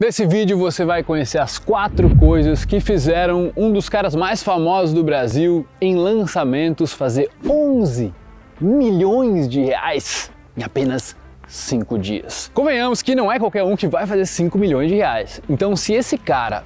Nesse vídeo você vai conhecer as quatro coisas que fizeram um dos caras mais famosos do Brasil em lançamentos fazer 11 milhões de reais em apenas 5 dias. Convenhamos que não é qualquer um que vai fazer 5 milhões de reais. Então, se esse cara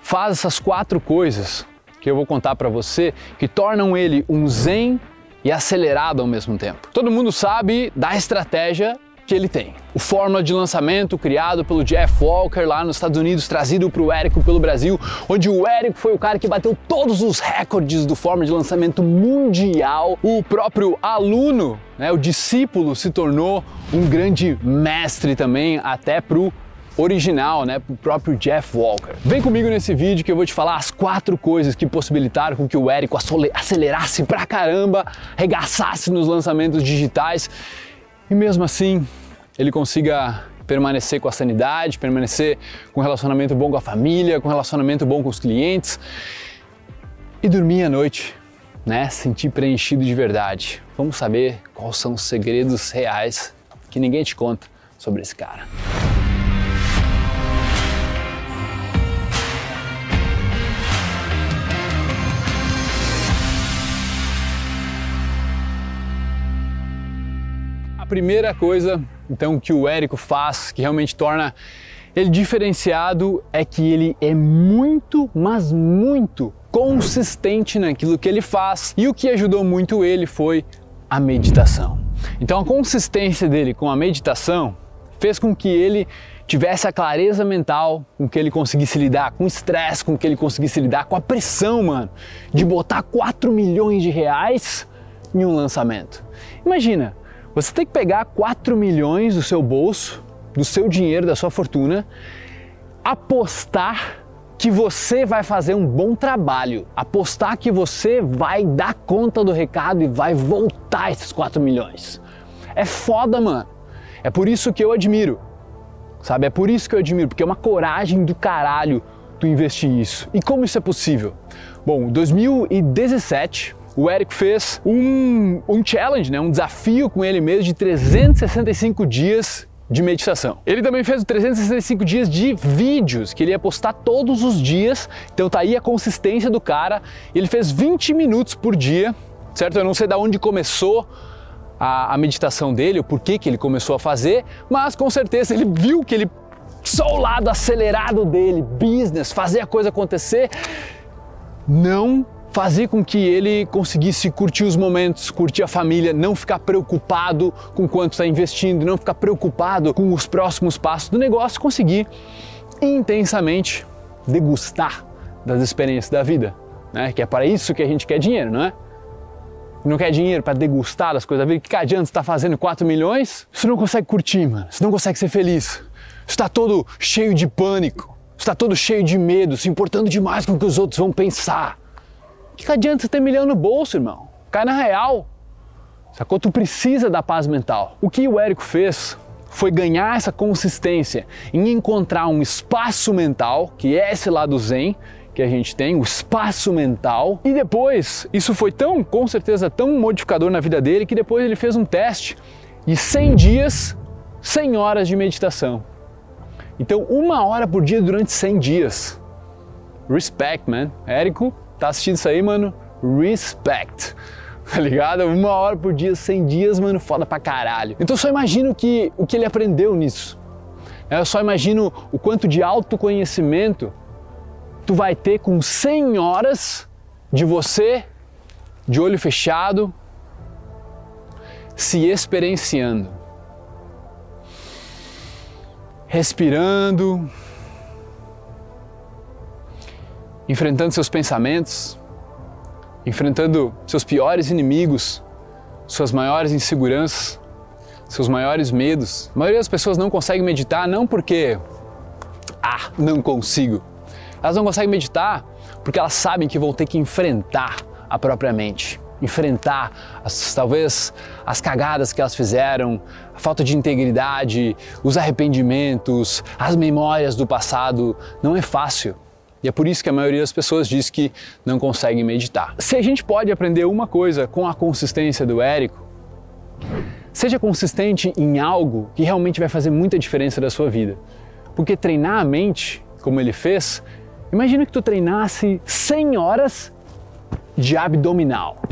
faz essas quatro coisas que eu vou contar para você, que tornam ele um zen e acelerado ao mesmo tempo. Todo mundo sabe da estratégia que ele tem. O fórmula de lançamento criado pelo Jeff Walker lá nos Estados Unidos, trazido para o Érico pelo Brasil, onde o Érico foi o cara que bateu todos os recordes do fórmula de lançamento mundial. O próprio aluno, né, o discípulo, se tornou um grande mestre também, até para o original, né, pro próprio Jeff Walker. Vem comigo nesse vídeo que eu vou te falar as quatro coisas que possibilitaram com que o Érico acelerasse pra caramba, regaçasse nos lançamentos digitais e mesmo assim ele consiga permanecer com a sanidade, permanecer com um relacionamento bom com a família, com um relacionamento bom com os clientes e dormir à noite, né? Sentir preenchido de verdade. Vamos saber quais são os segredos reais que ninguém te conta sobre esse cara. primeira coisa, então, que o Érico faz, que realmente torna ele diferenciado, é que ele é muito, mas muito consistente naquilo que ele faz. E o que ajudou muito ele foi a meditação. Então, a consistência dele com a meditação fez com que ele tivesse a clareza mental, com que ele conseguisse lidar com o estresse, com que ele conseguisse lidar com a pressão, mano, de botar 4 milhões de reais em um lançamento. Imagina, você tem que pegar 4 milhões do seu bolso, do seu dinheiro, da sua fortuna, apostar que você vai fazer um bom trabalho, apostar que você vai dar conta do recado e vai voltar esses 4 milhões. É foda, mano. É por isso que eu admiro. Sabe? É por isso que eu admiro, porque é uma coragem do caralho tu investir isso. E como isso é possível? Bom, 2017 o Eric fez um, um challenge, né, um desafio com ele mesmo de 365 dias de meditação. Ele também fez 365 dias de vídeos que ele ia postar todos os dias. Então tá aí a consistência do cara. Ele fez 20 minutos por dia, certo? Eu não sei de onde começou a, a meditação dele, o porquê que ele começou a fazer, mas com certeza ele viu que ele só o lado acelerado dele, business, fazer a coisa acontecer, não fazer com que ele conseguisse curtir os momentos, curtir a família, não ficar preocupado com quanto está investindo, não ficar preocupado com os próximos passos do negócio, conseguir intensamente degustar das experiências da vida, né? Que é para isso que a gente quer dinheiro, não é? Não quer dinheiro para degustar das coisas da vida? Que, que adianta estar tá fazendo 4 milhões? Você não consegue curtir, mano. Você não consegue ser feliz. Você está todo cheio de pânico. Você está todo cheio de medo, se importando demais com o que os outros vão pensar. Que, que adianta ter milhão no bolso, irmão? Cai na real. Sacou? Tu precisa da paz mental. O que o Érico fez foi ganhar essa consistência em encontrar um espaço mental, que é esse lado zen que a gente tem, o espaço mental. E depois, isso foi tão, com certeza, tão modificador na vida dele que depois ele fez um teste de 100 dias, 100 horas de meditação. Então, uma hora por dia durante 100 dias. Respect, man. Érico tá assistindo isso aí, mano, respect. Tá ligado? Uma hora por dia, 100 dias, mano, foda pra caralho. Então só imagino que, o que ele aprendeu nisso. Eu só imagino o quanto de autoconhecimento tu vai ter com 100 horas de você, de olho fechado, se experienciando. Respirando, enfrentando seus pensamentos, enfrentando seus piores inimigos, suas maiores inseguranças, seus maiores medos. A maioria das pessoas não consegue meditar não porque ah, não consigo. Elas não conseguem meditar porque elas sabem que vão ter que enfrentar a própria mente, enfrentar as, talvez as cagadas que elas fizeram, a falta de integridade, os arrependimentos, as memórias do passado. Não é fácil. E é por isso que a maioria das pessoas diz que não conseguem meditar. Se a gente pode aprender uma coisa com a consistência do Érico, seja consistente em algo que realmente vai fazer muita diferença da sua vida. Porque treinar a mente, como ele fez, imagina que tu treinasse 100 horas de abdominal.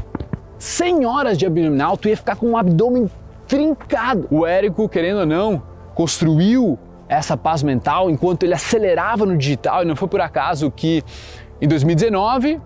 100 horas de abdominal, tu ia ficar com um abdômen trincado. O Érico, querendo ou não, construiu essa paz mental enquanto ele acelerava no digital e não foi por acaso que em 2019,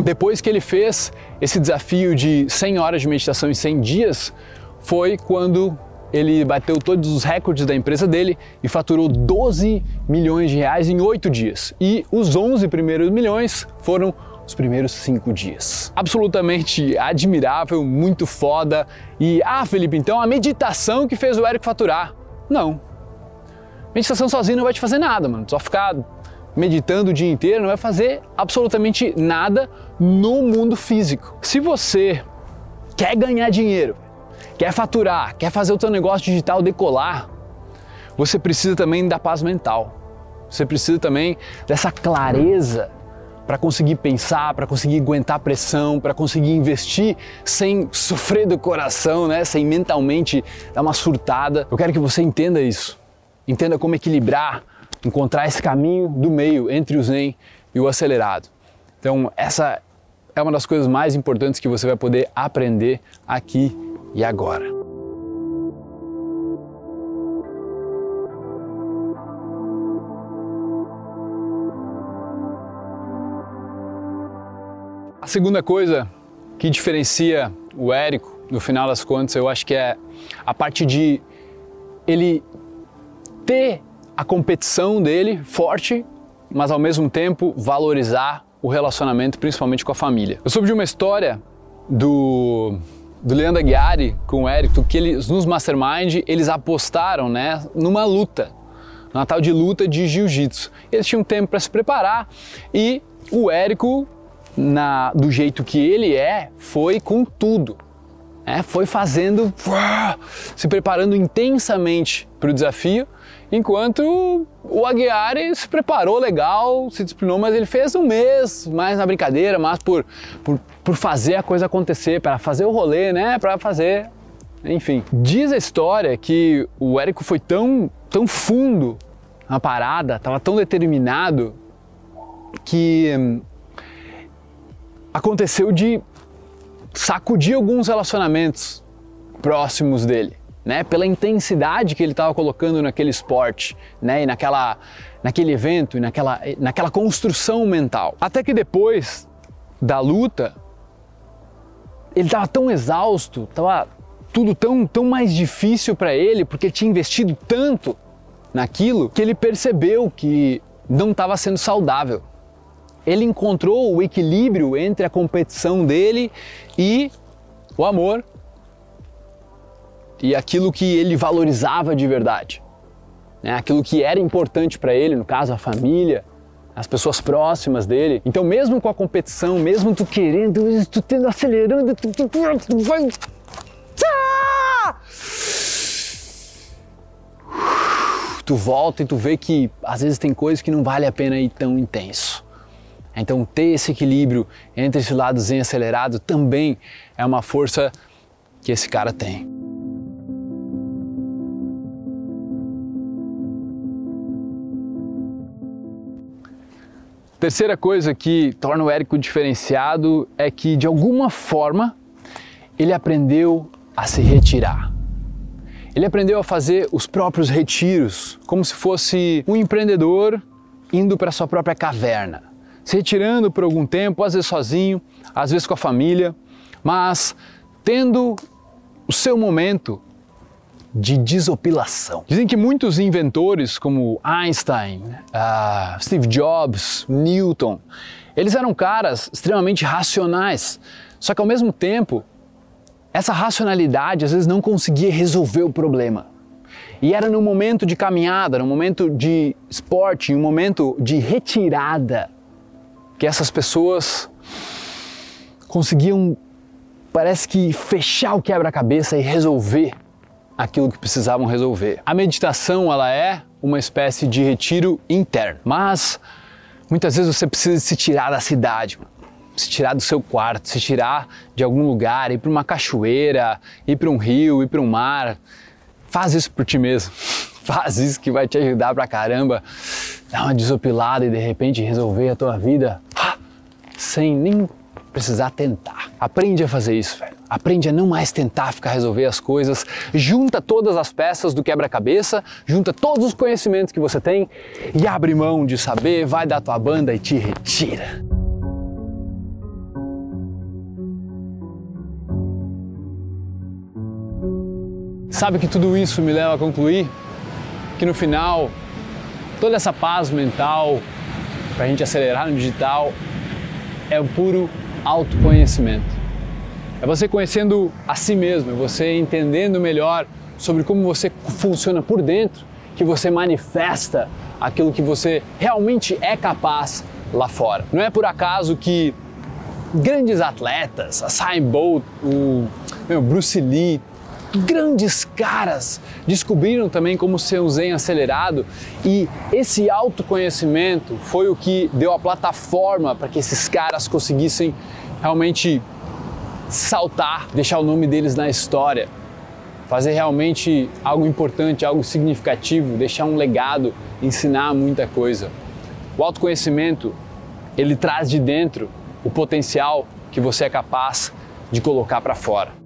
depois que ele fez esse desafio de 100 horas de meditação em 100 dias, foi quando ele bateu todos os recordes da empresa dele e faturou 12 milhões de reais em 8 dias. E os 11 primeiros milhões foram os primeiros cinco dias. Absolutamente admirável, muito foda. E, ah, Felipe, então a meditação que fez o Eric faturar. Não. Meditação sozinho não vai te fazer nada, mano. Só ficar meditando o dia inteiro não vai fazer absolutamente nada no mundo físico. Se você quer ganhar dinheiro, quer faturar, quer fazer o seu negócio digital decolar, você precisa também da paz mental. Você precisa também dessa clareza para conseguir pensar, para conseguir aguentar pressão, para conseguir investir sem sofrer do coração, né? sem mentalmente dar uma surtada. Eu quero que você entenda isso. Entenda como equilibrar, encontrar esse caminho do meio entre o zen e o acelerado. Então, essa é uma das coisas mais importantes que você vai poder aprender aqui e agora. A segunda coisa que diferencia o Érico, no final das contas, eu acho que é a parte de ele ter a competição dele forte, mas ao mesmo tempo valorizar o relacionamento, principalmente com a família. Eu soube de uma história do, do Leandro Aguiari com o Érico, que eles nos Mastermind eles apostaram né, numa luta, numa tal de luta de jiu-jitsu. Eles tinham tempo para se preparar e o Érico na, do jeito que ele é, foi com tudo. É, foi fazendo, se preparando intensamente para o desafio, enquanto o Aguiar se preparou legal, se disciplinou, mas ele fez um mês mais na brincadeira, mais por, por, por fazer a coisa acontecer, para fazer o rolê, né? Para fazer. Enfim, diz a história que o Érico foi tão, tão fundo na parada, estava tão determinado que hum, aconteceu de sacudir alguns relacionamentos próximos dele, né? Pela intensidade que ele estava colocando naquele esporte, né? E naquela, naquele evento, e naquela, naquela construção mental. Até que depois da luta, ele estava tão exausto, estava tudo tão, tão mais difícil para ele, porque ele tinha investido tanto naquilo, que ele percebeu que não estava sendo saudável ele encontrou o equilíbrio entre a competição dele e o amor e aquilo que ele valorizava de verdade, né? aquilo que era importante para ele, no caso a família, as pessoas próximas dele. Então, mesmo com a competição, mesmo tu querendo, tu tendo acelerando, tu, tu, tu vai. Tu volta e tu vê que às vezes tem coisas que não vale a pena ir tão intenso. Então, ter esse equilíbrio entre esse lado zen acelerado também é uma força que esse cara tem. Terceira coisa que torna o Érico diferenciado é que, de alguma forma, ele aprendeu a se retirar. Ele aprendeu a fazer os próprios retiros, como se fosse um empreendedor indo para sua própria caverna se retirando por algum tempo, às vezes sozinho, às vezes com a família, mas tendo o seu momento de desopilação. Dizem que muitos inventores, como Einstein, uh, Steve Jobs, Newton, eles eram caras extremamente racionais, só que ao mesmo tempo, essa racionalidade às vezes não conseguia resolver o problema. E era no momento de caminhada, no momento de esporte, um momento de retirada que essas pessoas conseguiam, parece que, fechar o quebra-cabeça e resolver aquilo que precisavam resolver. A meditação, ela é uma espécie de retiro interno, mas muitas vezes você precisa se tirar da cidade, se tirar do seu quarto, se tirar de algum lugar, ir para uma cachoeira, ir para um rio, ir para um mar. Faz isso por ti mesmo. faz isso que vai te ajudar pra caramba, dar uma desopilada e de repente resolver a tua vida sem nem precisar tentar. Aprende a fazer isso, velho. Aprende a não mais tentar ficar resolver as coisas. Junta todas as peças do quebra-cabeça, junta todos os conhecimentos que você tem e abre mão de saber, vai da tua banda e te retira. Sabe que tudo isso me leva a concluir que no final toda essa paz mental para a gente acelerar no digital é o puro autoconhecimento. É você conhecendo a si mesmo, é você entendendo melhor sobre como você funciona por dentro, que você manifesta aquilo que você realmente é capaz lá fora. Não é por acaso que grandes atletas, a Usain Bolt, o Bruce Lee, grandes caras descobriram também como ser um zen acelerado e esse autoconhecimento foi o que deu a plataforma para que esses caras conseguissem realmente saltar, deixar o nome deles na história, fazer realmente algo importante, algo significativo, deixar um legado, ensinar muita coisa. O autoconhecimento, ele traz de dentro o potencial que você é capaz de colocar para fora.